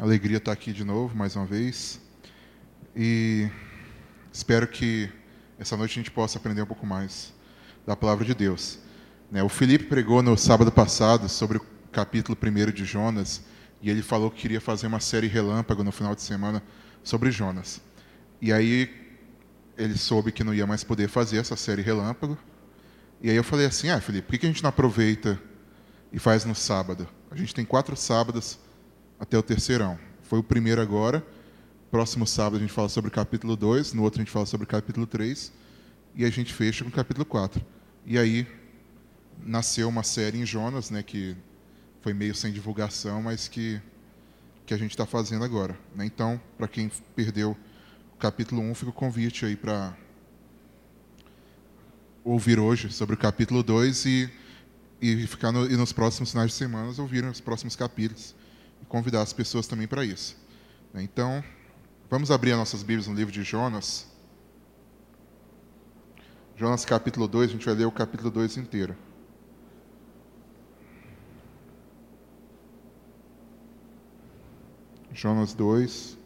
Alegria estar aqui de novo, mais uma vez. E espero que essa noite a gente possa aprender um pouco mais da palavra de Deus. Né, o Felipe pregou no sábado passado sobre o capítulo 1 de Jonas, e ele falou que queria fazer uma série relâmpago no final de semana sobre Jonas. E aí ele soube que não ia mais poder fazer essa série relâmpago. E aí eu falei assim: ah, Felipe, por que a gente não aproveita e faz no sábado? A gente tem quatro sábados até o terceirão. Foi o primeiro agora. Próximo sábado a gente fala sobre o capítulo 2, no outro a gente fala sobre o capítulo 3, e a gente fecha com o capítulo 4. E aí nasceu uma série em Jonas, né, que foi meio sem divulgação, mas que, que a gente está fazendo agora. Né? Então, para quem perdeu o capítulo 1, fica o convite aí para ouvir hoje sobre o capítulo 2 e, e ficar no, e nos próximos finais de semana ouvirem os próximos capítulos e convidar as pessoas também para isso. Então, vamos abrir as nossas Bíblias no livro de Jonas. Jonas capítulo 2, a gente vai ler o capítulo 2 inteiro. Jonas 2.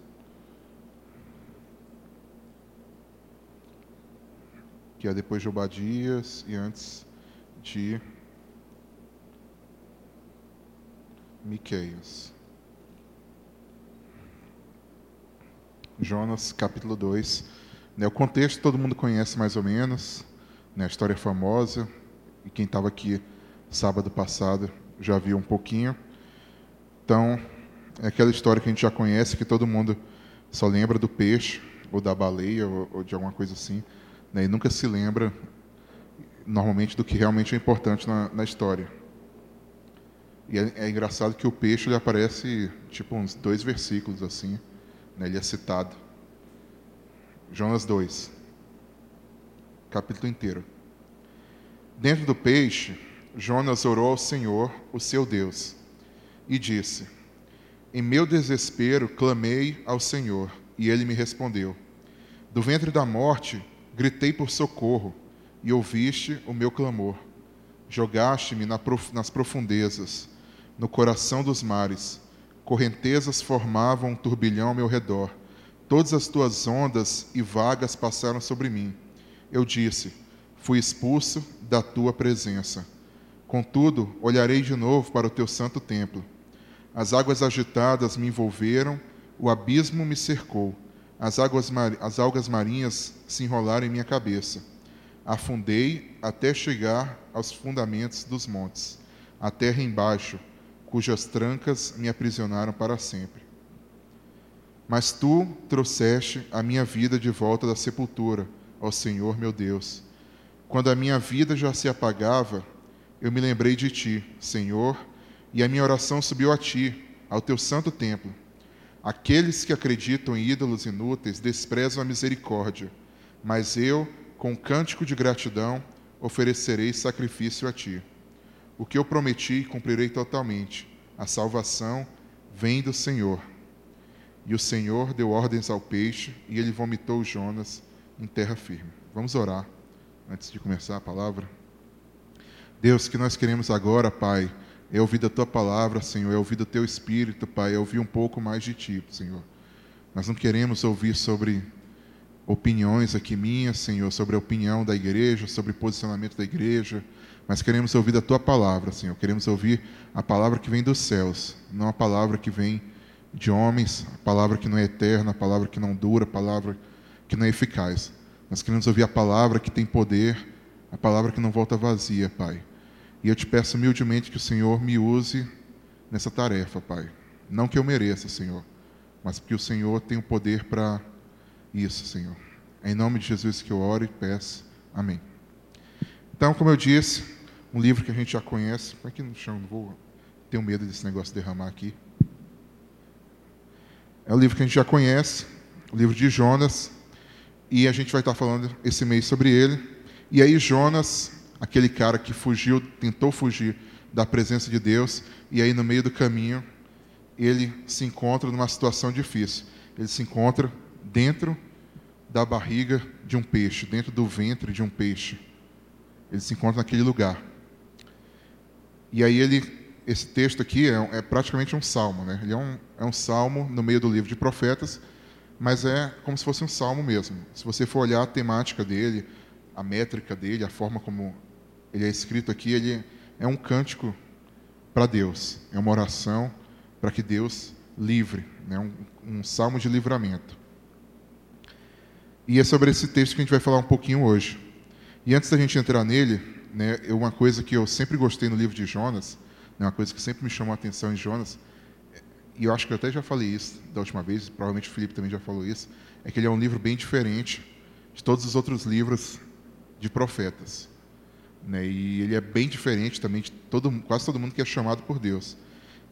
Que é depois de Obadias e antes de Miqueias. Jonas, capítulo 2. Né, o contexto todo mundo conhece mais ou menos, né, a história é famosa, e quem estava aqui sábado passado já viu um pouquinho. Então, é aquela história que a gente já conhece, que todo mundo só lembra do peixe, ou da baleia, ou, de alguma coisa assim, né, e nunca se lembra, normalmente, do que realmente é importante na, história. E é, é, engraçado que o peixe ele aparece, tipo, uns dois versículos assim? Ele é citado. Jonas 2, capítulo inteiro. Dentro do peixe, Jonas orou ao Senhor, o seu Deus, e disse: Em meu desespero clamei ao Senhor, e ele me respondeu. Do ventre da morte gritei por socorro, e ouviste o meu clamor. Jogaste-me nas profundezas, no coração dos mares Correntezas formavam um turbilhão ao meu redor. Todas as tuas ondas e vagas passaram sobre mim. Eu disse: Fui expulso da tua presença. Contudo, olharei de novo para o teu santo templo. As águas agitadas me envolveram, o abismo me cercou. As, águas, as algas marinhas se enrolaram em minha cabeça. Afundei até chegar aos fundamentos dos montes. A terra embaixo cujas trancas me aprisionaram para sempre. Mas tu trouxeste a minha vida de volta da sepultura, ó Senhor meu Deus. Quando a minha vida já se apagava, eu me lembrei de ti, Senhor, e a minha oração subiu a ti, ao teu santo templo. Aqueles que acreditam em ídolos inúteis desprezam a misericórdia, mas eu, com cântico de gratidão, oferecerei sacrifício a ti. O que eu prometi, cumprirei totalmente. A salvação vem do Senhor. E o Senhor deu ordens ao peixe, e ele vomitou Jonas em terra firme. Vamos orar antes de começar a palavra. Deus, que nós queremos agora, Pai, é ouvir da tua palavra, Senhor, é ouvir do teu espírito, Pai, é ouvir um pouco mais de ti, Senhor. Nós não queremos ouvir sobre opiniões aqui minhas, Senhor, sobre a opinião da igreja, sobre posicionamento da igreja, mas queremos ouvir a tua palavra, Senhor. Queremos ouvir a palavra que vem dos céus, não a palavra que vem de homens, a palavra que não é eterna, a palavra que não dura, a palavra que não é eficaz. Nós queremos ouvir a palavra que tem poder, a palavra que não volta vazia, Pai. E eu te peço humildemente que o Senhor me use nessa tarefa, Pai. Não que eu mereça, Senhor, mas porque o Senhor tem o poder para isso, Senhor. É em nome de Jesus que eu oro e peço. Amém. Então, como eu disse, um livro que a gente já conhece. Aqui no chão, não vou. Tenho medo desse negócio derramar aqui. É um livro que a gente já conhece, o livro de Jonas, e a gente vai estar falando esse mês sobre ele. E aí Jonas, aquele cara que fugiu, tentou fugir da presença de Deus, e aí no meio do caminho ele se encontra numa situação difícil. Ele se encontra dentro da barriga de um peixe, dentro do ventre de um peixe. Ele se encontra naquele lugar. E aí ele esse texto aqui é, é, praticamente um salmo, né? Ele é um, é um salmo no meio do livro de profetas, mas é como se fosse um salmo mesmo. Se você for olhar a temática dele, a métrica dele, a forma como ele é escrito aqui, ele é um cântico para Deus, é uma oração para que Deus livre, né? um, um salmo de livramento. E é sobre esse texto que a gente vai falar um pouquinho hoje. E antes da gente entrar nele, né, uma coisa que eu sempre gostei no livro de Jonas, né, uma coisa que sempre me chamou a atenção em Jonas, e eu acho que eu até já falei isso da última vez, provavelmente o Felipe também já falou isso, é que ele é um livro bem diferente de todos os outros livros de profetas. Né, e ele é bem diferente também de todo, quase todo mundo que é chamado por Deus.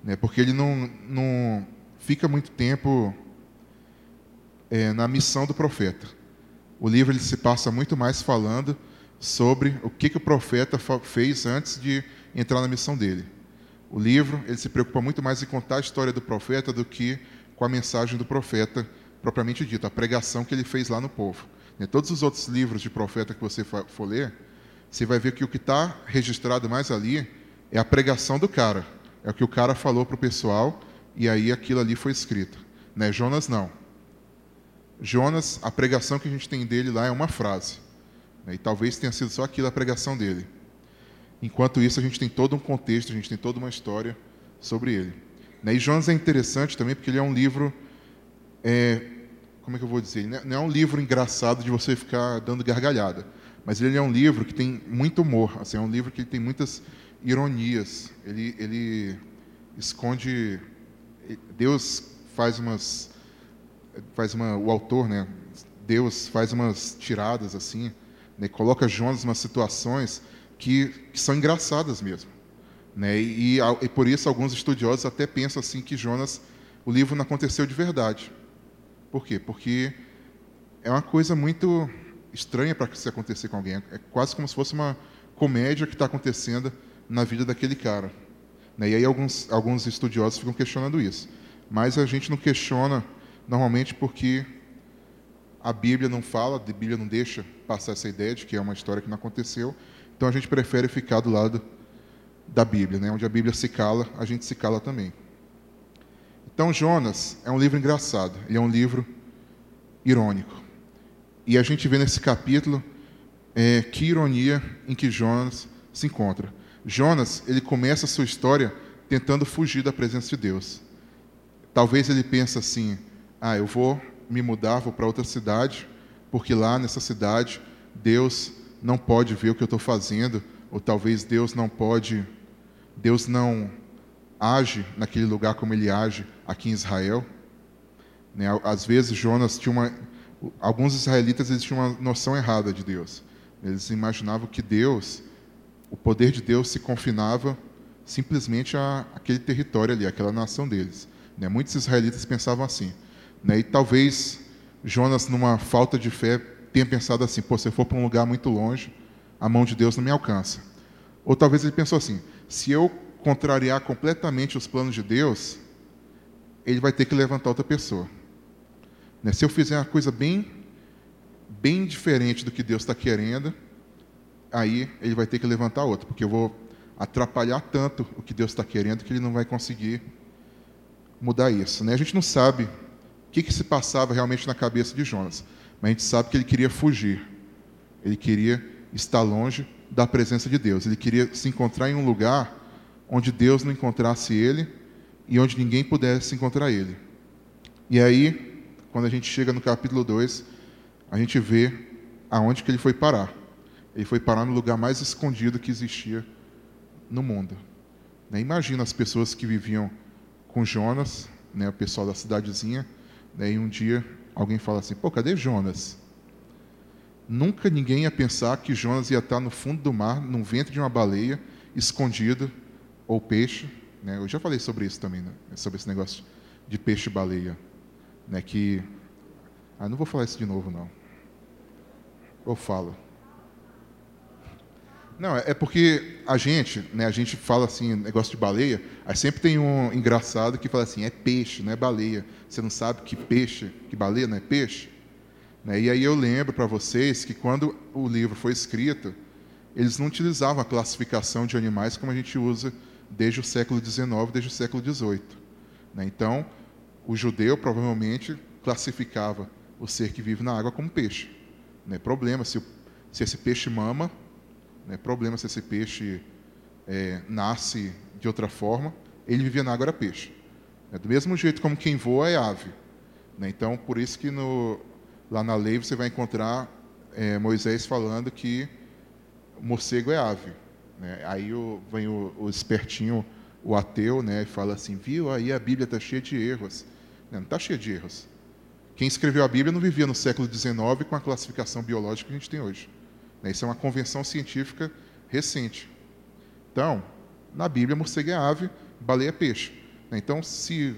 Né, porque ele não, não fica muito tempo é, na missão do profeta. O livro ele se passa muito mais falando sobre o que, que o profeta fez antes de entrar na missão dele. O livro ele se preocupa muito mais em contar a história do profeta do que com a mensagem do profeta propriamente dita, a pregação que ele fez lá no povo. Em todos os outros livros de profeta que você for ler, você vai ver que o que está registrado mais ali é a pregação do cara, é o que o cara falou para o pessoal e aí aquilo ali foi escrito. Né? Jonas não. Jonas, a pregação que a gente tem dele lá é uma frase. Né? E talvez tenha sido só aquilo a pregação dele. Enquanto isso, a gente tem todo um contexto, a gente tem toda uma história sobre ele. Né? E Jonas é interessante também porque ele é um livro. É, como é que eu vou dizer? Não é um livro engraçado de você ficar dando gargalhada. Mas ele é um livro que tem muito humor. Assim, é um livro que tem muitas ironias. Ele, ele esconde. Deus faz umas. Faz uma, o autor, né? Deus faz umas tiradas assim né, coloca Jonas em situações que, que são engraçadas mesmo. Né, e, e, por isso alguns estudiosos até pensam assim que Jonas, o livro não aconteceu de verdade. Por quê? Porque é uma coisa muito estranha para se acontecer com alguém. É quase como se fosse uma comédia que está acontecendo na vida daquele cara. Né, e aí alguns, alguns estudiosos ficam questionando isso. Mas a gente não questiona normalmente porque a Bíblia não fala, a Bíblia não deixa passar essa ideia de que é uma história que não aconteceu. Então a gente prefere ficar do lado da Bíblia, né? onde a Bíblia se cala, a gente se cala também. Então Jonas é um livro engraçado, ele é um livro irônico. E a gente vê nesse capítulo é, que ironia em que Jonas se encontra. Jonas, ele começa a sua história tentando fugir da presença de Deus. Talvez ele pense assim: ah, eu vou me mudar, vou para outra cidade, porque lá nessa cidade Deus não pode ver o que eu estou fazendo, ou talvez Deus não pode, Deus não age naquele lugar como ele age aqui em Israel. Né? Às vezes Jonas tinha uma, alguns israelitas eles tinham uma noção errada de Deus. Eles imaginavam que Deus, o poder de Deus se confinava simplesmente a aquele território ali, aquela nação deles. Né? Muitos israelitas pensavam assim. Né? E talvez Jonas, numa falta de fé, tenha pensado assim: Pô, se eu for para um lugar muito longe, a mão de Deus não me alcança. Ou talvez ele pensou assim: se eu contrariar completamente os planos de Deus, ele vai ter que levantar outra pessoa. Né? Se eu fizer uma coisa bem, bem diferente do que Deus está querendo, aí ele vai ter que levantar outra, porque eu vou atrapalhar tanto o que Deus está querendo que ele não vai conseguir mudar isso. Né? A gente não sabe que, que se passava realmente na cabeça de Jonas. Mas a gente sabe que ele queria fugir. Ele queria estar longe da presença de Deus. Ele queria se encontrar em um lugar onde Deus não encontrasse ele e onde ninguém pudesse encontrar ele. E aí, quando a gente chega no capítulo 2, a gente vê aonde que ele foi parar. Ele foi parar no lugar mais escondido que existia no mundo. Né, imagina as pessoas que viviam com Jonas, né, o pessoal da cidadezinha, Daí um dia alguém fala assim: pô, cadê Jonas? Nunca ninguém ia pensar que Jonas ia estar no fundo do mar, no ventre de uma baleia, escondido, ou peixe. Né? Eu já falei sobre isso também, né? sobre esse negócio de peixe-baleia. Né? Que. Ah, não vou falar isso de novo, não. Ou falo. Não, é porque a gente, né, a gente fala assim, negócio de baleia, aí sempre tem um engraçado que fala assim, é peixe, não é baleia. Você não sabe que peixe, que baleia não é peixe? Né? E aí eu lembro para vocês que quando o livro foi escrito, eles não utilizavam a classificação de animais como a gente usa desde o século XIX, desde o século XVIII. Né? Então, o judeu provavelmente classificava o ser que vive na água como peixe. Não é problema se, se esse peixe mama, não é problema se esse peixe é, nasce de outra forma, ele vivia na água era peixe. É do mesmo jeito como quem voa é ave. Né? Então, por isso que no, lá na lei você vai encontrar é, Moisés falando que morcego é ave. Né? Aí o, vem o, o, espertinho, o ateu, né, e fala assim, viu, aí a Bíblia está cheia de erros. Não está cheia de erros. Quem escreveu a Bíblia não vivia no século XIX com a classificação biológica que a gente tem hoje. Né? Isso é uma convenção científica recente. Então, na Bíblia, morcego é ave, baleia é peixe. Né? Então, se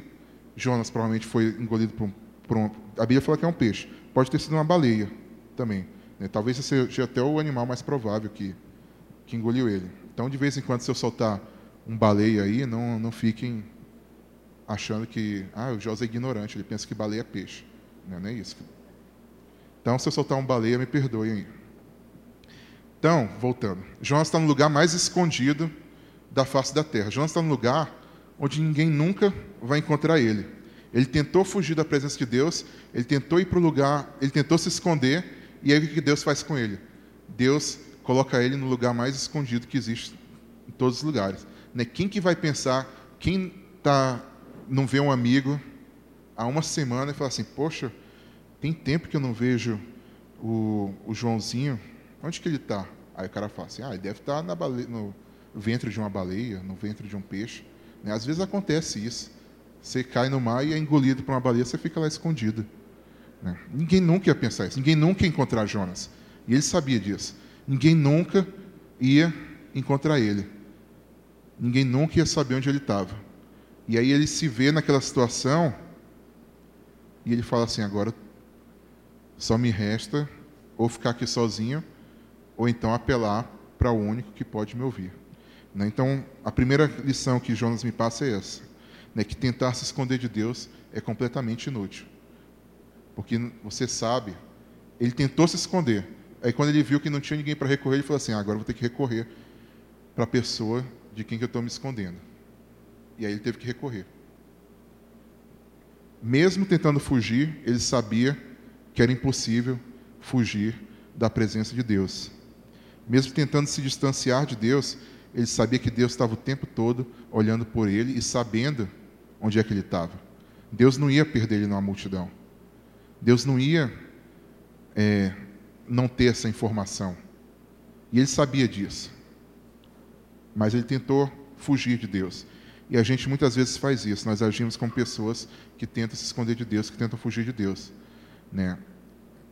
Jonas provavelmente foi engolido por um, por um, A Bíblia fala que é um peixe. Pode ter sido uma baleia também. Né? Talvez seja até o animal mais provável que, que engoliu ele. Então, de vez em quando, se eu soltar um baleia aí, não, não fiquem achando que ah, o José é ignorante, ele pensa que baleia é peixe. Não é isso. Então, se eu soltar um baleia, me perdoem aí. Então, voltando. Jonas está no lugar mais escondido da face da terra. Jonas está no lugar onde ninguém nunca vai encontrar ele. Ele tentou fugir da presença de Deus, ele tentou ir para o lugar, ele tentou se esconder, e aí o que Deus faz com ele? Deus coloca ele no lugar mais escondido que existe em todos os lugares. Né? Quem que vai pensar, quem tá, não vê um amigo há uma semana e fala assim, poxa, tem tempo que eu não vejo o, o Joãozinho, onde que ele está? Aí o cara fala assim, ah, deve estar tá no ventre de uma baleia, no ventre de um peixe. Né? Às vezes acontece isso. Você cai no mar e é engolido por uma baleia, você fica lá escondido. Né? Ninguém nunca ia pensar isso, ninguém nunca ia encontrar Jonas. E ele sabia disso. Ninguém nunca ia encontrar ele. Ninguém nunca ia saber onde ele estava. E aí ele se vê naquela situação e ele fala assim: agora só me resta ou ficar aqui sozinho ou então apelar para o único que pode me ouvir. Né? Então, a primeira lição que Jonas me passa é essa: né? que tentar se esconder de Deus é completamente inútil. Porque você sabe, ele tentou se esconder. Aí, quando ele viu que não tinha ninguém para recorrer, ele falou assim: ah, agora vou ter que recorrer para a pessoa de quem que eu estou me escondendo. E aí ele teve que recorrer. Mesmo tentando fugir, ele sabia que era impossível fugir da presença de Deus. Mesmo tentando se distanciar de Deus, ele sabia que Deus estava o tempo todo olhando por ele e sabendo onde é que ele estava. Deus não ia perder ele numa multidão. Deus não ia é, não ter essa informação. E ele sabia disso. Mas ele tentou fugir de Deus. E a gente muitas vezes faz isso. Nós agimos como pessoas que tentam se esconder de Deus, que tentam fugir de Deus. Né?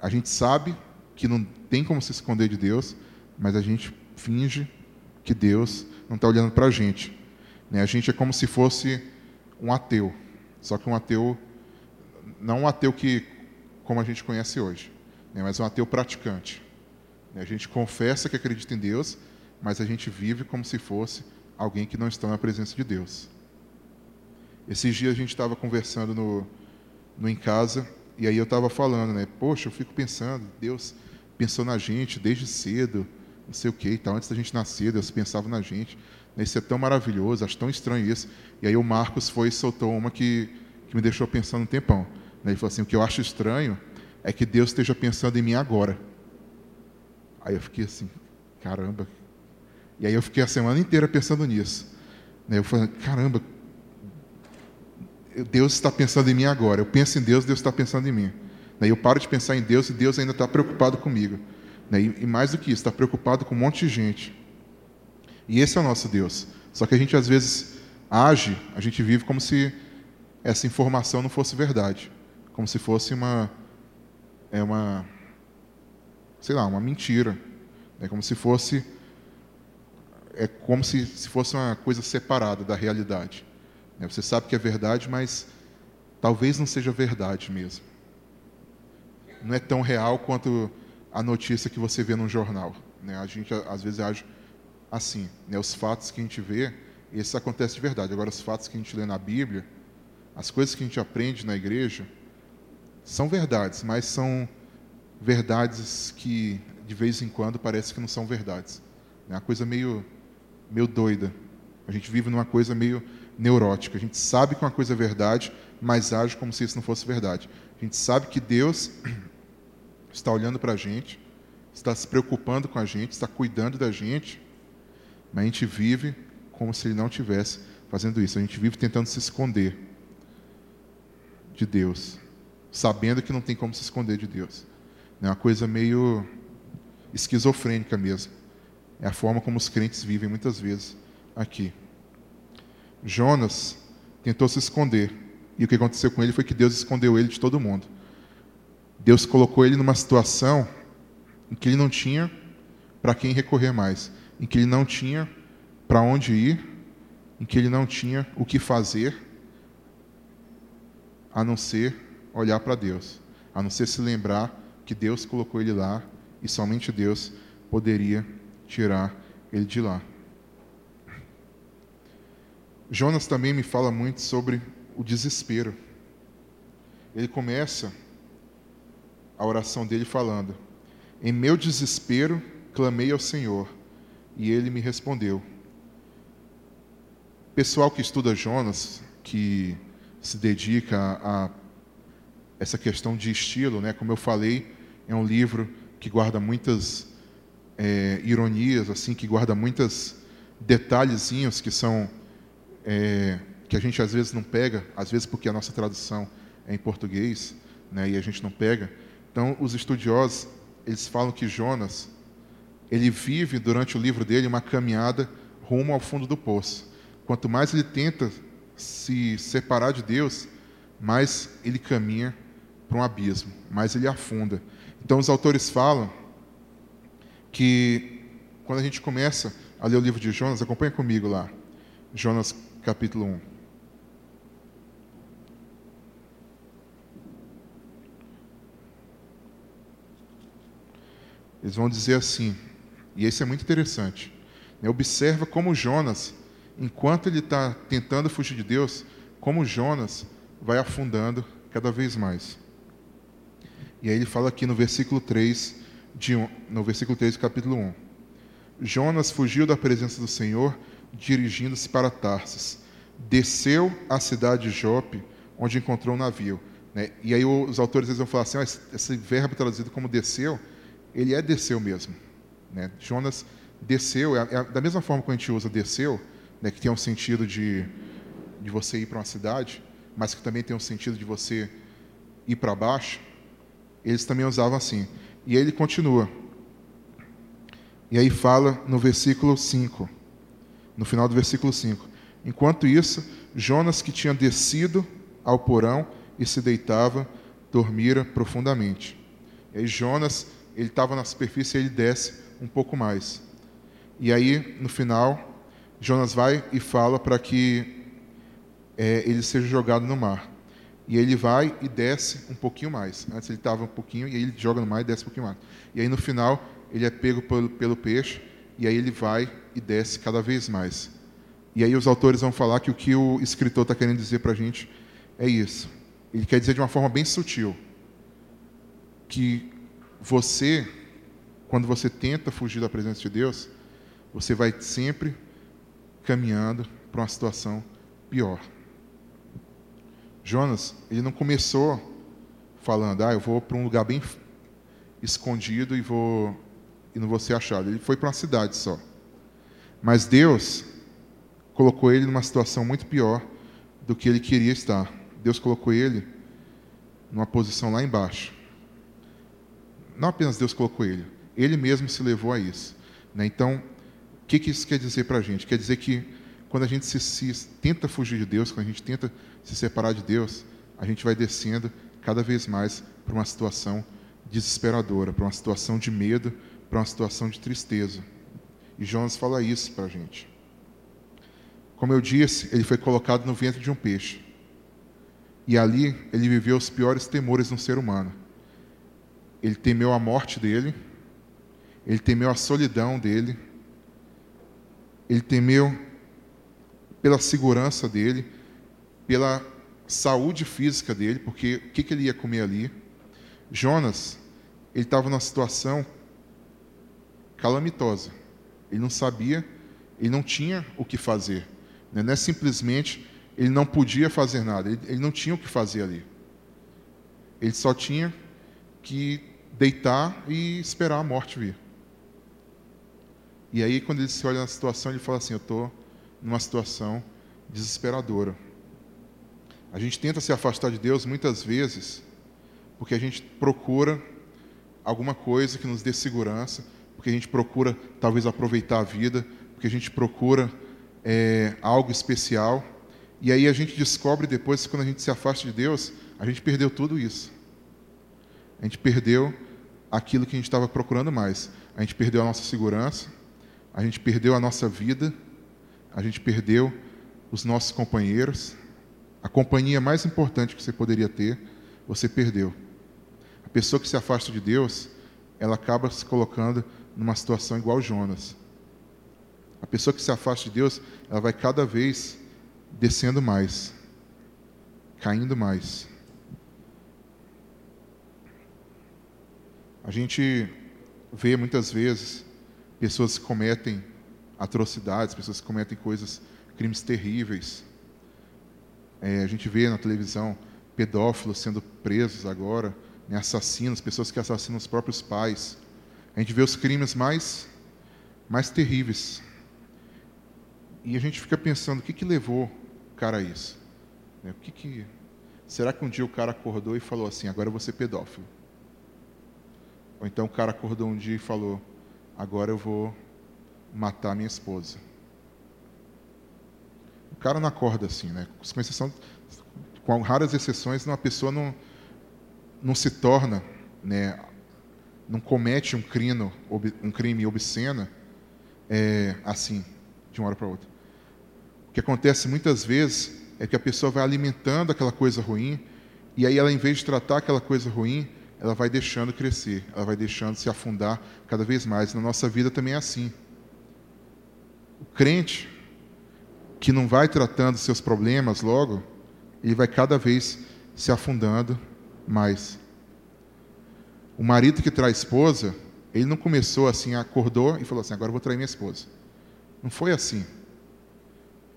A gente sabe que não tem como se esconder de Deus, mas a gente finge que Deus não está olhando para a gente. Né? A gente é como se fosse um ateu, só que um ateu, não um ateu que, como a gente conhece hoje, né? mas um ateu praticante. Né? A gente confessa que acredita em Deus, mas a gente vive como se fosse alguém que não está na presença de Deus. Esses dias a gente estava conversando no, no em casa e aí eu estava falando, né? Poxa, eu fico pensando, Deus pensou na gente desde cedo, não sei o que e tal. Antes da gente nascer, Deus pensava na gente. Isso é tão maravilhoso, acho tão estranho isso. E aí o Marcos foi e soltou uma que, que me deixou pensando um tempão. Ele falou assim: o que eu acho estranho é que Deus esteja pensando em mim agora. Aí eu fiquei assim, caramba. E aí eu fiquei a semana inteira pensando nisso. Eu falei, caramba, Deus está pensando em mim agora. Eu penso em Deus, Deus está pensando em mim. Eu paro de pensar em Deus e Deus ainda está preocupado comigo. E mais do que isso, está preocupado com um monte de gente. E esse é o nosso Deus. Só que a gente às vezes age, a gente vive como se essa informação não fosse verdade, como se fosse uma é uma sei lá, uma mentira, é como se fosse é como se, se fosse uma coisa separada da realidade. Né? Você sabe que é verdade, mas talvez não seja verdade mesmo. Não é tão real quanto a notícia que você vê no jornal. Né? A gente às vezes age assim. Né? Os fatos que a gente vê, isso acontece de verdade. Agora, os fatos que a gente lê na Bíblia, as coisas que a gente aprende na igreja, são verdades, mas são verdades que de vez em quando parece que não são verdades. É uma coisa meio, meio doida. A gente vive numa coisa meio neurótica. A gente sabe que uma coisa é verdade, mas age como se isso não fosse verdade. A gente sabe que Deus está olhando para a gente, está se preocupando com a gente, está cuidando da gente, mas a gente vive como se Ele não tivesse fazendo isso. A gente vive tentando se esconder de Deus, sabendo que não tem como se esconder de Deus. É uma coisa meio esquizofrênica mesmo. É a forma como os crentes vivem muitas vezes aqui. Jonas tentou se esconder. E o que aconteceu com ele foi que Deus escondeu ele de todo mundo. Deus colocou ele numa situação em que ele não tinha para quem recorrer mais, em que ele não tinha para onde ir, em que ele não tinha o que fazer, a não ser olhar para Deus, a não ser se lembrar que Deus colocou ele lá e somente Deus poderia tirar ele de lá. Jonas também me fala muito sobre o desespero. Ele começa a oração dele falando: Em meu desespero clamei ao Senhor, e ele me respondeu. Pessoal que estuda Jonas, que se dedica a, essa questão de estilo, né? Como eu falei, é um livro que guarda muitas é, ironias, assim, que guarda muitos detalhezinhos que são é, que a gente às vezes não pega, às vezes porque a nossa tradução é em português, né? E a gente não pega. Então, os estudiosos eles falam que Jonas ele vive durante o livro dele uma caminhada rumo ao fundo do poço. Quanto mais ele tenta se separar de Deus, mais ele caminha para um abismo, mais ele afunda. Então, os autores falam que quando a gente começa a ler o livro de Jonas, acompanha comigo lá, Jonas capítulo 1. Eles vão dizer assim, e isso é muito interessante. Né? Observa como Jonas, enquanto ele está tentando fugir de Deus, como Jonas vai afundando cada vez mais. E aí ele fala aqui no versículo 3, de, no versículo 3 do capítulo 1. Jonas fugiu da presença do Senhor, dirigindo-se para Tarsis. Desceu à cidade de Jope, onde encontrou um navio. Né? E aí os autores eles vão falar assim, esse, esse verbo traduzido como desceu, ele é desceu mesmo. Né? Jonas desceu, é, é, da mesma forma que a gente usa desceu, né, que tem um sentido de, de você ir para uma cidade, mas que também tem um sentido de você ir para baixo, eles também usavam assim. E aí ele continua. E aí fala no versículo 5, no final do versículo 5. Enquanto isso, Jonas, que tinha descido ao porão e se deitava, dormira profundamente. E aí Jonas, ele estava na superfície e ele desce um pouco mais. E aí, no final, Jonas vai e fala para que é, ele seja jogado no mar. E ele vai e desce um pouquinho mais. Antes ele estava um pouquinho, e aí ele joga no mar e desce um pouquinho mais. E aí no final, ele é pego pelo, pelo peixe, e aí ele vai e desce cada vez mais. E aí os autores vão falar que o que o escritor está querendo dizer para a gente é isso. Ele quer dizer de uma forma bem sutil que você, quando você tenta fugir da presença de Deus, você vai sempre caminhando para uma situação pior. Jonas, ele não começou falando, ah, eu vou para um lugar bem escondido e vou e não vou ser achado. Ele foi para uma cidade só. Mas Deus colocou ele numa situação muito pior do que ele queria estar. Deus colocou ele numa posição lá embaixo. Não apenas Deus colocou ele, ele mesmo se levou a isso. Né? Então, o que, que isso quer dizer para a gente? Quer dizer que quando a gente se, se, tenta fugir de Deus, quando a gente tenta se separar de Deus, a gente vai descendo cada vez mais para uma situação desesperadora, para uma situação de medo, para uma situação de tristeza. E Jonas fala isso para a gente. Como eu disse, ele foi colocado no ventre de um peixe. E ali ele viveu os piores temores no ser humano. Ele temeu a morte dele, ele temeu a solidão dele, ele temeu pela segurança dele, pela saúde física dele, porque o que, que ele ia comer ali? Jonas, ele estava numa situação calamitosa. Ele não sabia, ele não tinha o que fazer. Né? Não é simplesmente ele não podia fazer nada, ele, ele não tinha o que fazer ali. Ele só tinha que deitar e esperar a morte vir. E aí, quando ele se olha na situação, ele fala assim: Eu estou numa situação desesperadora. A gente tenta se afastar de Deus muitas vezes porque a gente procura alguma coisa que nos dê segurança, porque a gente procura talvez aproveitar a vida, porque a gente procura é, algo especial. E aí a gente descobre depois, quando a gente se afasta de Deus, a gente perdeu tudo isso. A gente perdeu aquilo que a gente estava procurando mais. A gente perdeu a nossa segurança, a gente perdeu a nossa vida, a gente perdeu os nossos companheiros. A companhia mais importante que você poderia ter, você perdeu. A pessoa que se afasta de Deus, ela acaba se colocando numa situação igual Jonas. A pessoa que se afasta de Deus, ela vai cada vez descendo mais, caindo mais. A gente vê muitas vezes pessoas que cometem atrocidades, pessoas que cometem coisas, crimes terríveis. É, a gente vê na televisão pedófilos sendo presos agora, né, assassinos, pessoas que assassinam os próprios pais. A gente vê os crimes mais, mais terríveis. E a gente fica pensando, o que, que levou o cara a isso? Né, o que que... Será que um dia o cara acordou e falou assim, agora eu vou ser pedófilo? Ou então o cara acordou um dia e falou, agora eu vou matar minha esposa. O cara não acorda assim, né? Com exceção, com raras exceções, uma pessoa não, não se torna, né, não comete um crime, um crime obsceno é, assim, de uma hora para outra. O que acontece muitas vezes é que a pessoa vai alimentando aquela coisa ruim, e aí ela, em vez de tratar aquela coisa ruim, ela vai deixando crescer, ela vai deixando se afundar cada vez mais. Na nossa vida também é assim. O crente que não vai tratando seus problemas logo, ele vai cada vez se afundando mais. O marido que trai esposa, ele não começou assim, acordou e falou assim: agora eu vou trair minha esposa. Não foi assim.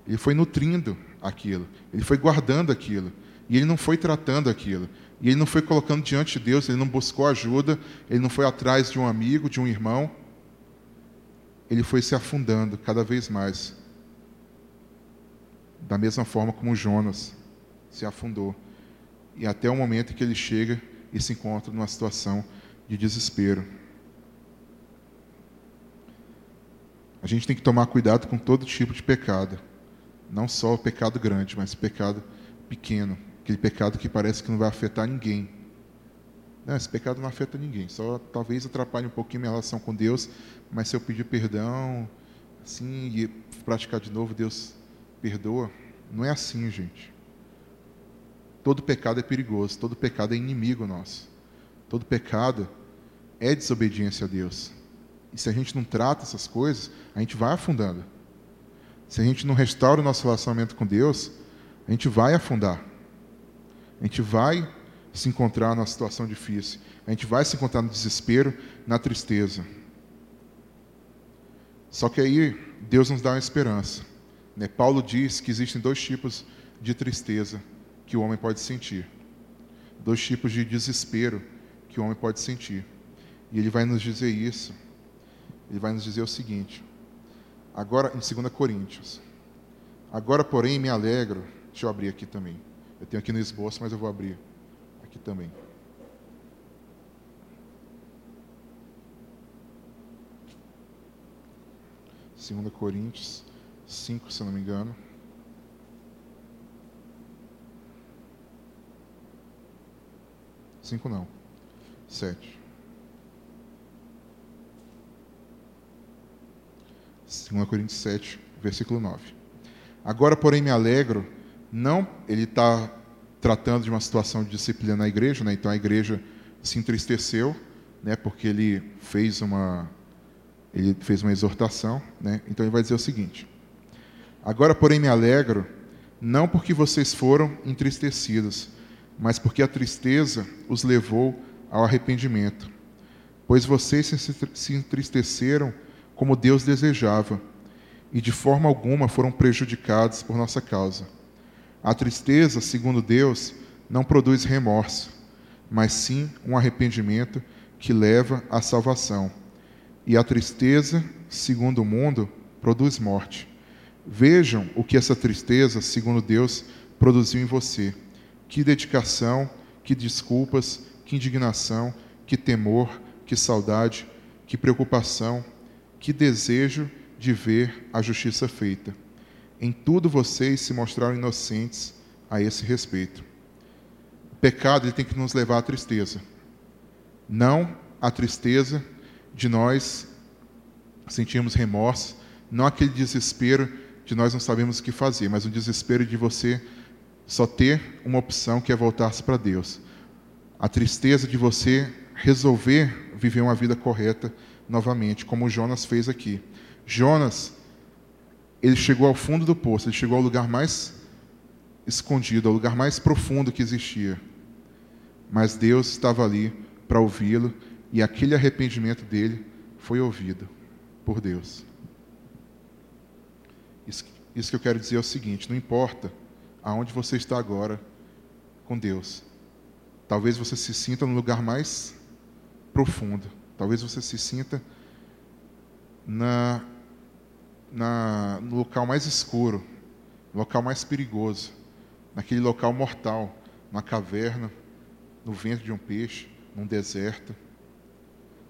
Ele foi nutrindo aquilo, ele foi guardando aquilo, e ele não foi tratando aquilo, e ele não foi colocando diante de Deus, ele não buscou ajuda, ele não foi atrás de um amigo, de um irmão, ele foi se afundando cada vez mais. Da mesma forma como Jonas se afundou. E até o momento em que ele chega e se encontra numa situação de desespero. A gente tem que tomar cuidado com todo tipo de pecado. Não só o pecado grande, mas o pecado pequeno. Aquele pecado que parece que não vai afetar ninguém. Não, esse pecado não afeta ninguém. Só talvez atrapalhe um pouquinho minha relação com Deus, mas se eu pedir perdão, assim, e praticar de novo, Deus perdoa. Não é assim, gente. Todo pecado é perigoso, todo pecado é inimigo nosso. Todo pecado é desobediência a Deus. E se a gente não trata essas coisas, a gente vai afundando. Se a gente não restaura o nosso relacionamento com Deus, a gente vai afundar. A gente vai se encontrar numa situação difícil. A gente vai se encontrar no desespero, na tristeza. Só que aí Deus nos dá uma esperança. Né? Paulo diz que existem dois tipos de tristeza que o homem pode sentir. Dois tipos de desespero que o homem pode sentir. E ele vai nos dizer isso. Ele vai nos dizer o seguinte. Agora, em 2 Coríntios. Agora, porém, me alegro. Deixa eu abrir aqui também. Eu tenho aqui no esboço, mas eu vou abrir aqui também. Segunda Coríntios 5, se não me engano. Cinco não. Sete. Segunda Coríntios 7, versículo 9. Agora, porém, me alegro, não, ele está tratando de uma situação de disciplina na igreja, né? então a igreja se entristeceu, né? porque ele fez uma, ele fez uma exortação, né? então ele vai dizer o seguinte: Agora, porém, me alegro, não porque vocês foram entristecidos, mas porque a tristeza os levou ao arrependimento. Pois vocês se entristeceram como Deus desejava, e de forma alguma foram prejudicados por nossa causa. A tristeza, segundo Deus, não produz remorso, mas sim um arrependimento que leva à salvação. E a tristeza, segundo o mundo, produz morte. Vejam o que essa tristeza, segundo Deus, produziu em você. Que dedicação, que desculpas, que indignação, que temor, que saudade, que preocupação, que desejo de ver a justiça feita. Em tudo vocês se mostraram inocentes a esse respeito. O pecado ele tem que nos levar à tristeza. Não a tristeza de nós sentirmos remorso, não aquele desespero de nós não sabemos o que fazer, mas o desespero de você só ter uma opção que é voltar-se para Deus. A tristeza de você resolver viver uma vida correta novamente, como Jonas fez aqui. Jonas, ele chegou ao fundo do poço, ele chegou ao lugar mais escondido, ao lugar mais profundo que existia. Mas Deus estava ali para ouvi-lo e aquele arrependimento dele foi ouvido por Deus. Isso, isso que eu quero dizer é o seguinte: não importa aonde você está agora com Deus, talvez você se sinta no lugar mais profundo, talvez você se sinta na, na, no local mais escuro, no local mais perigoso, naquele local mortal, na caverna, no ventre de um peixe, num deserto.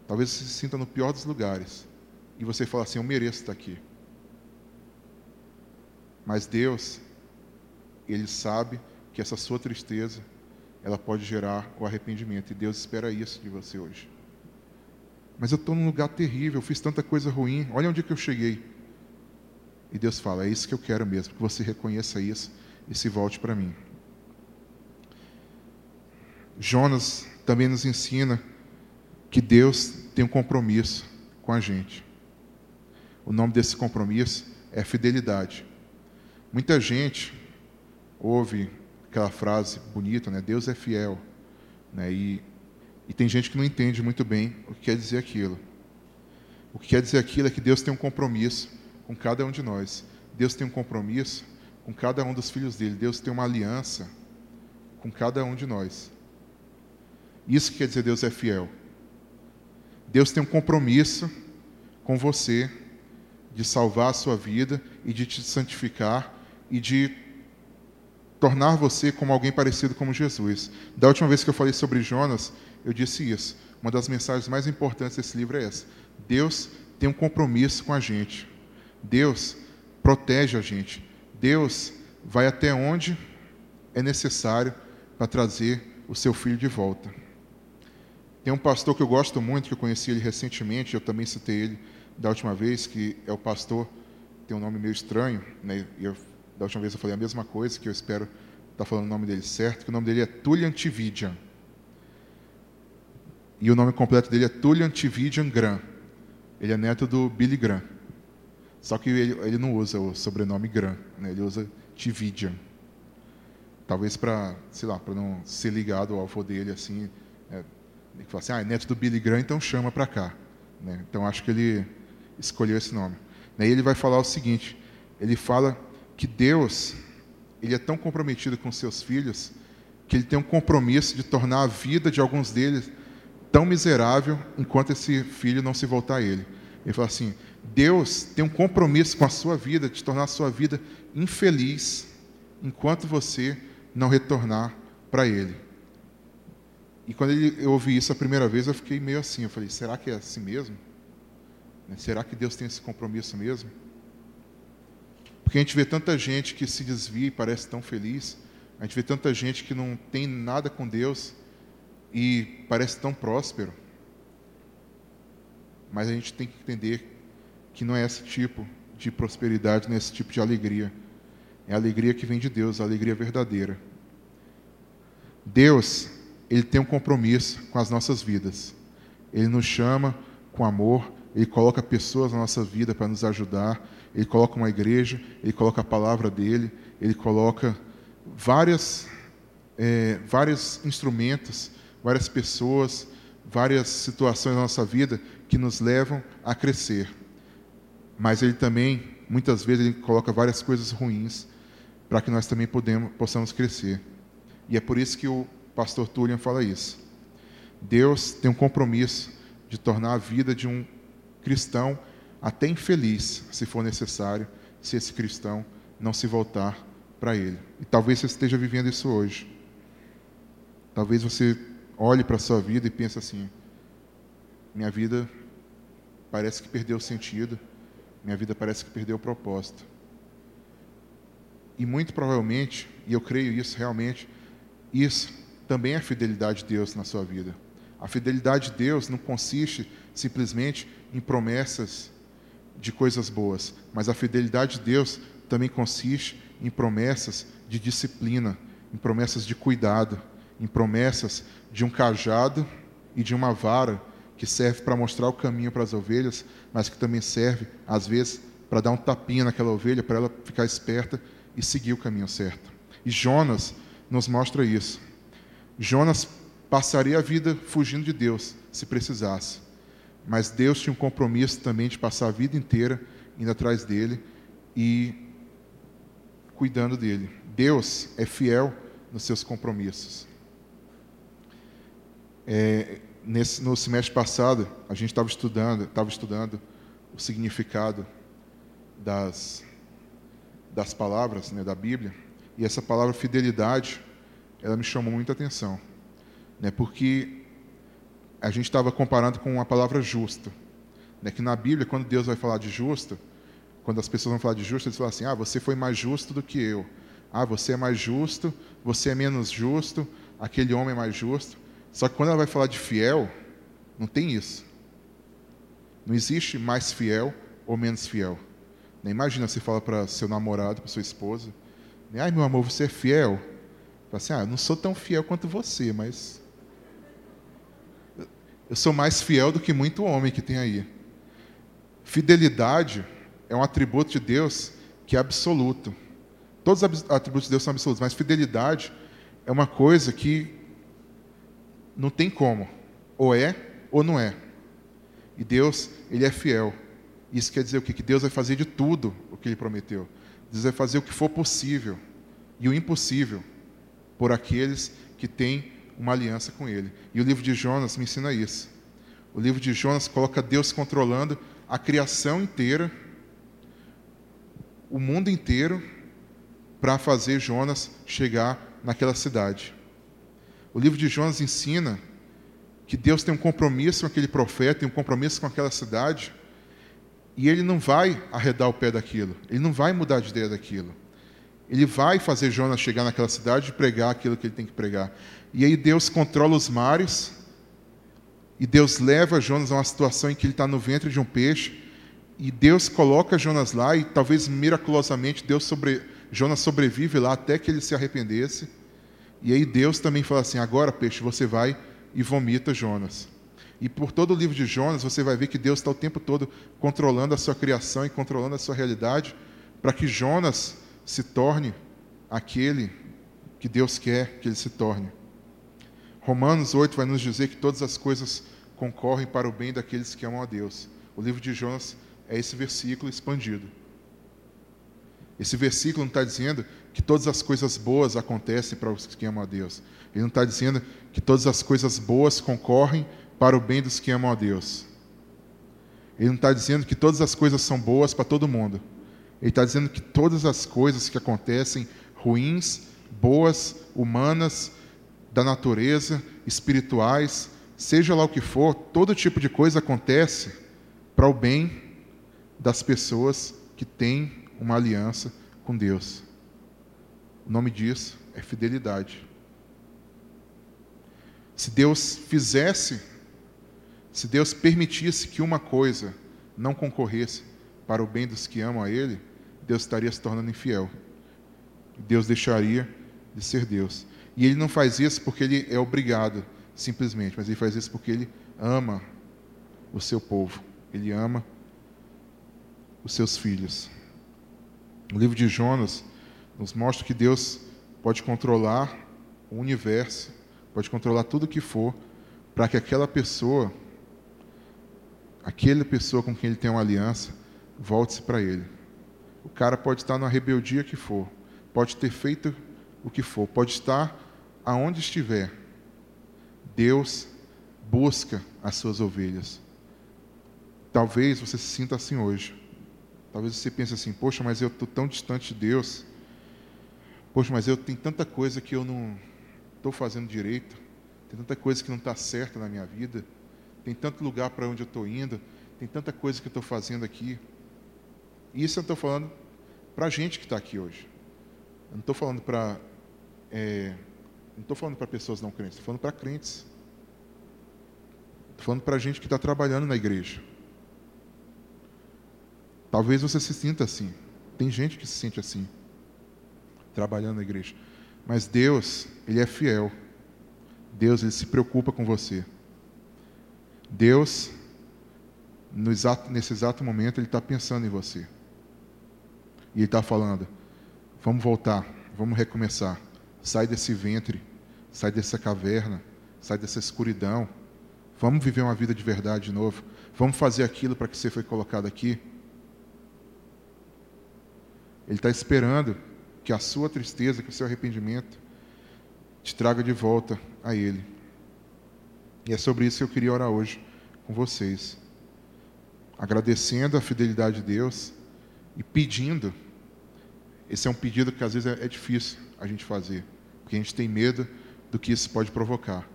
Talvez você se sinta no pior dos lugares e você fala assim: Eu mereço estar aqui. Mas Deus, Ele sabe que essa sua tristeza, ela pode gerar o arrependimento. E Deus espera isso de você hoje. Mas eu estou num lugar terrível, eu fiz tanta coisa ruim, olha onde que eu cheguei. E Deus fala: É isso que eu quero mesmo, que você reconheça isso e se volte para mim. Jonas também nos ensina que Deus tem um compromisso com a gente. O nome desse compromisso é fidelidade. Muita gente ouve aquela frase bonita, né? Deus é fiel, né? E, e tem gente que não entende muito bem o que quer dizer aquilo. O que quer dizer aquilo é que Deus tem um compromisso com cada um de nós. Deus tem um compromisso com cada um dos filhos dele. Deus tem uma aliança com cada um de nós. Isso que quer dizer Deus é fiel. Deus tem um compromisso com você de salvar a sua vida e de te santificar e de tornar você como alguém parecido com Jesus. Da última vez que eu falei sobre Jonas, eu disse isso. Uma das mensagens mais importantes desse livro é essa. Deus tem um compromisso com a gente. Deus protege a gente. Deus vai até onde é necessário para trazer o seu filho de volta. Tem um pastor que eu gosto muito, que eu conheci ele recentemente, eu também citei ele da última vez, que é o pastor, tem um nome meio estranho, né? eu da última vez eu falei a mesma coisa, que eu espero estar tá falando o nome dele certo, que o nome dele é Tullian Tividian. E o nome completo dele é Tullian Tividian Graham. Ele é neto do Billy Graham. Só que ele, ele não usa o sobrenome Graham, né? ele usa Tividian. Talvez para, sei lá, para não ser ligado ao avô dele, assim, é, ele fala assim, ah, é neto do Billy Graham, então chama para cá. Né? Então acho que ele escolheu esse nome. E ele vai falar o seguinte, ele fala que Deus ele é tão comprometido com seus filhos que ele tem um compromisso de tornar a vida de alguns deles tão miserável enquanto esse filho não se voltar a ele. Ele fala assim: Deus tem um compromisso com a sua vida de tornar a sua vida infeliz enquanto você não retornar para ele. E quando eu ouvi isso a primeira vez, eu fiquei meio assim. Eu falei: será que é assim mesmo? Será que Deus tem esse compromisso mesmo? Porque a gente vê tanta gente que se desvia e parece tão feliz, a gente vê tanta gente que não tem nada com Deus e parece tão próspero. Mas a gente tem que entender que não é esse tipo de prosperidade, não é esse tipo de alegria. É a alegria que vem de Deus, a alegria verdadeira. Deus, Ele tem um compromisso com as nossas vidas. Ele nos chama com amor, Ele coloca pessoas na nossa vida para nos ajudar, ele coloca uma igreja, ele coloca a palavra dele, ele coloca várias, é, vários instrumentos, várias pessoas, várias situações na nossa vida que nos levam a crescer. Mas ele também muitas vezes ele coloca várias coisas ruins para que nós também podemos, possamos crescer. E é por isso que o pastor Tullian fala isso. Deus tem um compromisso de tornar a vida de um cristão até infeliz, se for necessário, se esse cristão não se voltar para Ele. E talvez você esteja vivendo isso hoje. Talvez você olhe para a sua vida e pense assim: minha vida parece que perdeu sentido, minha vida parece que perdeu o propósito. E muito provavelmente, e eu creio isso realmente, isso também é a fidelidade de Deus na sua vida. A fidelidade de Deus não consiste simplesmente em promessas de coisas boas, mas a fidelidade de Deus também consiste em promessas de disciplina, em promessas de cuidado, em promessas de um cajado e de uma vara que serve para mostrar o caminho para as ovelhas, mas que também serve, às vezes, para dar um tapinha naquela ovelha, para ela ficar esperta e seguir o caminho certo. E Jonas nos mostra isso. Jonas passaria a vida fugindo de Deus, se precisasse. Mas Deus tinha um compromisso também de passar a vida inteira indo atrás dele e cuidando dele. Deus é fiel nos seus compromissos. É, nesse, no semestre passado, a gente estava estudando, estava estudando o significado das, das palavras né, da Bíblia, e essa palavra fidelidade, ela me chamou muita atenção, né, porque a gente estava comparando com a palavra justo, né, que na Bíblia, quando Deus vai falar de justo, quando as pessoas vão falar de justo, eles falam assim: ah, você foi mais justo do que eu. Ah, você é mais justo, você é menos justo, aquele homem é mais justo. Só que quando ela vai falar de fiel, não tem isso. Não existe mais fiel ou menos fiel. Nem imagina você fala para seu namorado, para sua esposa, ai meu amor, você é fiel. Fala assim, ah, eu não sou tão fiel quanto você, mas eu sou mais fiel do que muito homem que tem aí. Fidelidade é um atributo de Deus que é absoluto. Todos os atributos de Deus são absolutos, mas fidelidade é uma coisa que não tem como. Ou é ou não é. E Deus, Ele é fiel. Isso quer dizer o quê? Que Deus vai fazer de tudo o que Ele prometeu. Deus vai fazer o que for possível e o impossível por aqueles que têm uma aliança com Ele. E o livro de Jonas me ensina isso. O livro de Jonas coloca Deus controlando a criação inteira o mundo inteiro para fazer Jonas chegar naquela cidade. O livro de Jonas ensina que Deus tem um compromisso com aquele profeta, tem um compromisso com aquela cidade, e ele não vai arredar o pé daquilo, ele não vai mudar de ideia daquilo. Ele vai fazer Jonas chegar naquela cidade e pregar aquilo que ele tem que pregar. E aí Deus controla os mares, e Deus leva Jonas a uma situação em que ele está no ventre de um peixe, e Deus coloca Jonas lá, e talvez miraculosamente Deus sobre, Jonas sobrevive lá até que ele se arrependesse. E aí Deus também fala assim: agora, peixe, você vai e vomita Jonas. E por todo o livro de Jonas, você vai ver que Deus está o tempo todo controlando a sua criação e controlando a sua realidade, para que Jonas se torne aquele que Deus quer que ele se torne. Romanos 8 vai nos dizer que todas as coisas concorrem para o bem daqueles que amam a Deus. O livro de Jonas é esse versículo expandido. Esse versículo não está dizendo que todas as coisas boas acontecem para os que amam a Deus. Ele não está dizendo que todas as coisas boas concorrem para o bem dos que amam a Deus. Ele não está dizendo que todas as coisas são boas para todo mundo. Ele está dizendo que todas as coisas que acontecem, ruins, boas, humanas, da natureza, espirituais, seja lá o que for, todo tipo de coisa acontece para o bem das pessoas que têm uma aliança com Deus. O nome disso é fidelidade. Se Deus fizesse, se Deus permitisse que uma coisa não concorresse para o bem dos que amam a Ele, Deus estaria se tornando infiel. Deus deixaria de ser Deus. E Ele não faz isso porque Ele é obrigado, simplesmente, mas Ele faz isso porque Ele ama o seu povo. Ele ama os seus filhos. O livro de Jonas nos mostra que Deus pode controlar o universo, pode controlar tudo o que for, para que aquela pessoa, aquela pessoa com quem ele tem uma aliança, volte-se para ele. O cara pode estar na rebeldia que for, pode ter feito o que for, pode estar aonde estiver. Deus busca as suas ovelhas. Talvez você se sinta assim hoje. Talvez você pense assim: poxa, mas eu estou tão distante de Deus. Poxa, mas eu tenho tanta coisa que eu não estou fazendo direito. Tem tanta coisa que não está certa na minha vida. Tem tanto lugar para onde eu estou indo. Tem tanta coisa que eu estou fazendo aqui. Isso eu estou falando para a gente que está aqui hoje. Eu não estou falando para. É, não estou falando para pessoas não crentes, estou falando para crentes. Estou falando para a gente que está trabalhando na igreja. Talvez você se sinta assim. Tem gente que se sente assim, trabalhando na igreja. Mas Deus, Ele é fiel. Deus, Ele se preocupa com você. Deus, exato, nesse exato momento, Ele está pensando em você. E Ele está falando: vamos voltar, vamos recomeçar. Sai desse ventre, sai dessa caverna, sai dessa escuridão. Vamos viver uma vida de verdade de novo. Vamos fazer aquilo para que você foi colocado aqui. Ele está esperando que a sua tristeza, que o seu arrependimento te traga de volta a Ele. E é sobre isso que eu queria orar hoje com vocês. Agradecendo a fidelidade de Deus e pedindo. Esse é um pedido que às vezes é, é difícil a gente fazer, porque a gente tem medo do que isso pode provocar.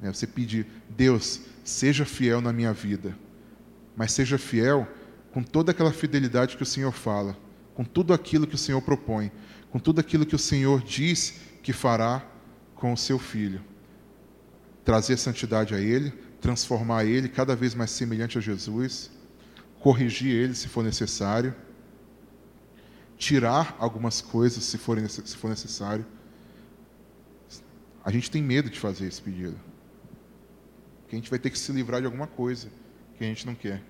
Né? Você pedir, Deus, seja fiel na minha vida, mas seja fiel com toda aquela fidelidade que o Senhor fala com tudo aquilo que o Senhor propõe, com tudo aquilo que o Senhor diz que fará com o seu filho. Trazer santidade a ele, transformar ele cada vez mais semelhante a Jesus, corrigir ele se for necessário, tirar algumas coisas se for, se for necessário. A gente tem medo de fazer esse pedido. Porque a gente vai ter que se livrar de alguma coisa que a gente não quer.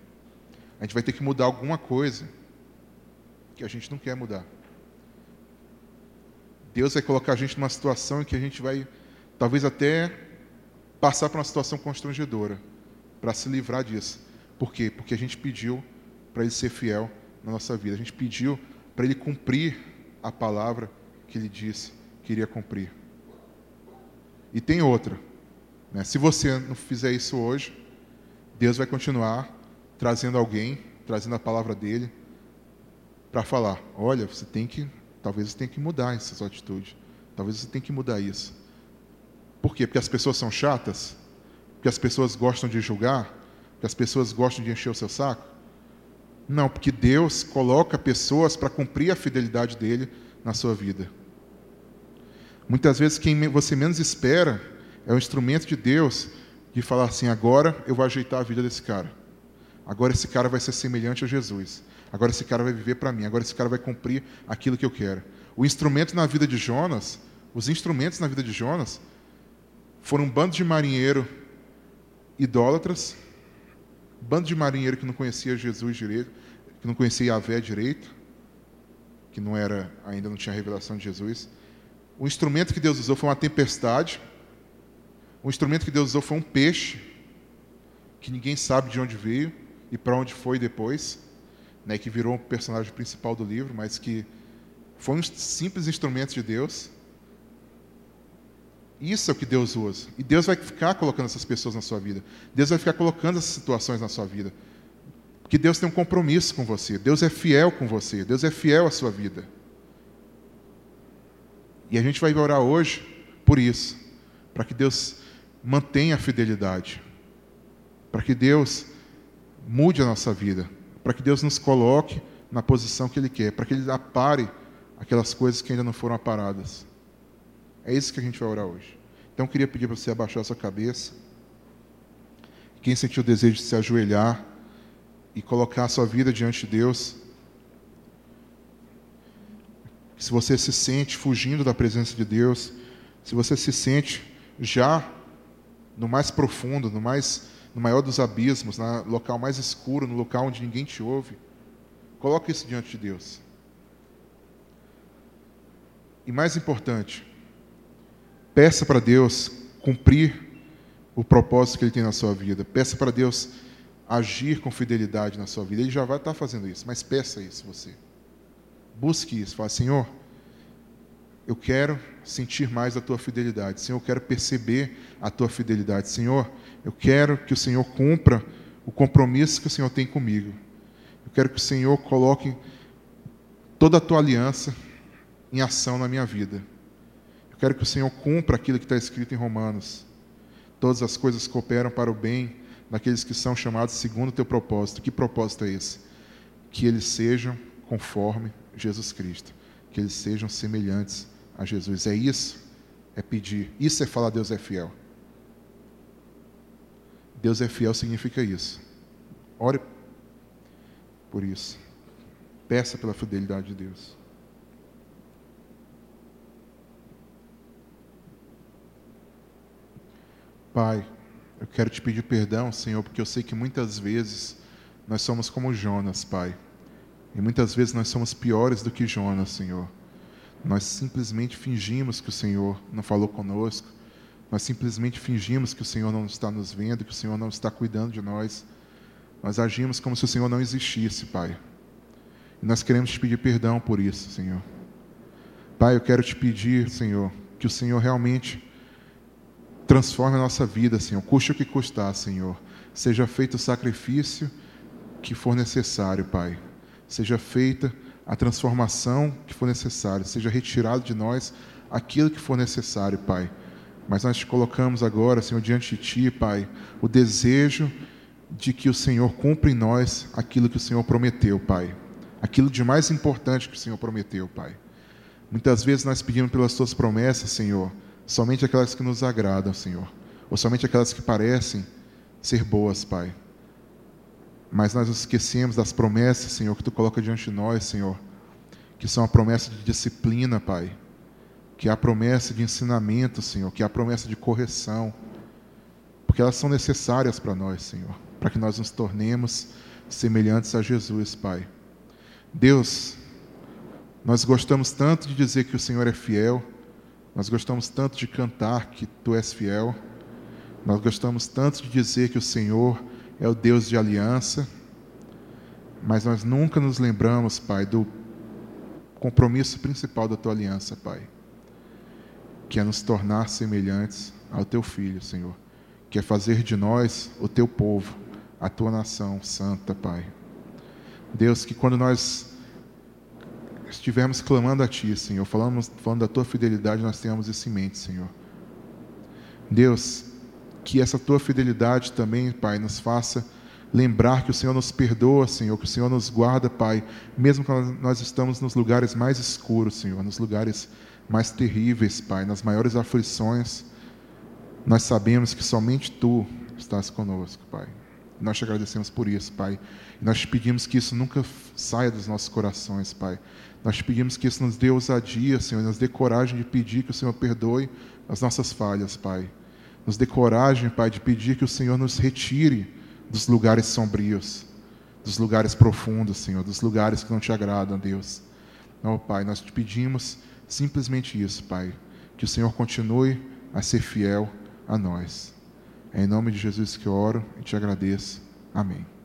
A gente vai ter que mudar alguma coisa que a gente não quer mudar. Deus vai colocar a gente numa situação em que a gente vai, talvez até, passar por uma situação constrangedora, para se livrar disso. Por quê? Porque a gente pediu para Ele ser fiel na nossa vida. A gente pediu para Ele cumprir a palavra que Ele disse que iria cumprir. E tem outra. Né? Se você não fizer isso hoje, Deus vai continuar trazendo alguém, trazendo a palavra dele, para falar: olha, você tem que, talvez você tenha que mudar essa sua atitude, talvez você tenha que mudar isso. Por quê? Porque as pessoas são chatas? Porque as pessoas gostam de julgar? Porque as pessoas gostam de encher o seu saco? Não, porque Deus coloca pessoas para cumprir a fidelidade dele na sua vida. Muitas vezes quem você menos espera é o instrumento de Deus de falar assim: agora eu vou ajeitar a vida desse cara. Agora esse cara vai ser semelhante a Jesus. Agora esse cara vai viver para mim, agora esse cara vai cumprir aquilo que eu quero. O instrumento na vida de Jonas, os instrumentos na vida de Jonas, foram um bando de marinheiro idólatras, bando de marinheiro que não conhecia Jesus direito, que não conhecia Yahvé direito, que não era, ainda não tinha revelação de Jesus. O instrumento que Deus usou foi uma tempestade. O instrumento que Deus usou foi um peixe, que ninguém sabe de onde veio e para onde foi depois né, que virou o personagem principal do livro, mas que foi um simples instrumento de Deus. Isso é o que Deus usa. E Deus vai ficar colocando essas pessoas na sua vida. Deus vai ficar colocando essas situações na sua vida. Porque Deus tem um compromisso com você. Deus é fiel com você. Deus é fiel à sua vida. E a gente vai orar hoje por isso. Para que Deus mantenha a fidelidade. Para que Deus mude a nossa vida para que Deus nos coloque na posição que Ele quer, para que Ele apare aquelas coisas que ainda não foram aparadas. É isso que a gente vai orar hoje. Então eu queria pedir para você abaixar a sua cabeça. Quem sentiu o desejo de se ajoelhar e colocar a sua vida diante de Deus. Se você se sente fugindo da presença de Deus, se você se sente já no mais profundo, no mais no maior dos abismos, no local mais escuro, no local onde ninguém te ouve. Coloque isso diante de Deus. E mais importante, peça para Deus cumprir o propósito que Ele tem na sua vida. Peça para Deus agir com fidelidade na sua vida. Ele já vai estar fazendo isso, mas peça isso você. Busque isso. Fala, Senhor, eu quero sentir mais a tua fidelidade. Senhor, eu quero perceber a tua fidelidade. Senhor, eu quero que o Senhor cumpra o compromisso que o Senhor tem comigo. Eu quero que o Senhor coloque toda a tua aliança em ação na minha vida. Eu quero que o Senhor cumpra aquilo que está escrito em Romanos. Todas as coisas cooperam para o bem daqueles que são chamados segundo o teu propósito. Que propósito é esse? Que eles sejam conforme Jesus Cristo, que eles sejam semelhantes a Jesus. É isso, é pedir. Isso é falar Deus é fiel. Deus é fiel significa isso. Ore por isso. Peça pela fidelidade de Deus. Pai, eu quero te pedir perdão, Senhor, porque eu sei que muitas vezes nós somos como Jonas, Pai. E muitas vezes nós somos piores do que Jonas, Senhor. Nós simplesmente fingimos que o Senhor não falou conosco. Nós simplesmente fingimos que o Senhor não está nos vendo, que o Senhor não está cuidando de nós. Nós agimos como se o Senhor não existisse, Pai. E nós queremos te pedir perdão por isso, Senhor. Pai, eu quero te pedir, Senhor, que o Senhor realmente transforme a nossa vida, Senhor, custe o que custar, Senhor. Seja feito o sacrifício que for necessário, Pai. Seja feita a transformação que for necessária, seja retirado de nós aquilo que for necessário, Pai. Mas nós te colocamos agora, Senhor, diante de Ti, Pai, o desejo de que o Senhor cumpra em nós aquilo que o Senhor prometeu, Pai. Aquilo de mais importante que o Senhor prometeu, Pai. Muitas vezes nós pedimos pelas Tuas promessas, Senhor, somente aquelas que nos agradam, Senhor, ou somente aquelas que parecem ser boas, Pai. Mas nós nos esquecemos das promessas, Senhor, que Tu coloca diante de nós, Senhor, que são a promessa de disciplina, Pai, que é a promessa de ensinamento, Senhor, que é a promessa de correção, porque elas são necessárias para nós, Senhor, para que nós nos tornemos semelhantes a Jesus, Pai. Deus, nós gostamos tanto de dizer que o Senhor é fiel, nós gostamos tanto de cantar que Tu és fiel, nós gostamos tanto de dizer que o Senhor é o Deus de aliança, mas nós nunca nos lembramos, Pai, do compromisso principal da tua aliança, Pai, que é nos tornar semelhantes ao teu filho, Senhor, que é fazer de nós o teu povo, a tua nação santa, Pai. Deus, que quando nós estivermos clamando a Ti, Senhor, falamos, falando da Tua fidelidade, nós tenhamos isso em mente, Senhor. Deus, que essa tua fidelidade também, Pai, nos faça lembrar que o Senhor nos perdoa, Senhor, que o Senhor nos guarda, Pai, mesmo quando nós estamos nos lugares mais escuros, Senhor, nos lugares mais terríveis, Pai, nas maiores aflições, nós sabemos que somente Tu estás conosco, Pai. Nós te agradecemos por isso, Pai. Nós te pedimos que isso nunca saia dos nossos corações, Pai. Nós te pedimos que isso nos dê ousadia, Senhor, nos dê coragem de pedir que o Senhor perdoe as nossas falhas, Pai. Nos dê coragem, Pai, de pedir que o Senhor nos retire dos lugares sombrios, dos lugares profundos, Senhor, dos lugares que não te agradam, Deus. Não, Pai, nós te pedimos simplesmente isso, Pai, que o Senhor continue a ser fiel a nós. É em nome de Jesus que eu oro e te agradeço. Amém.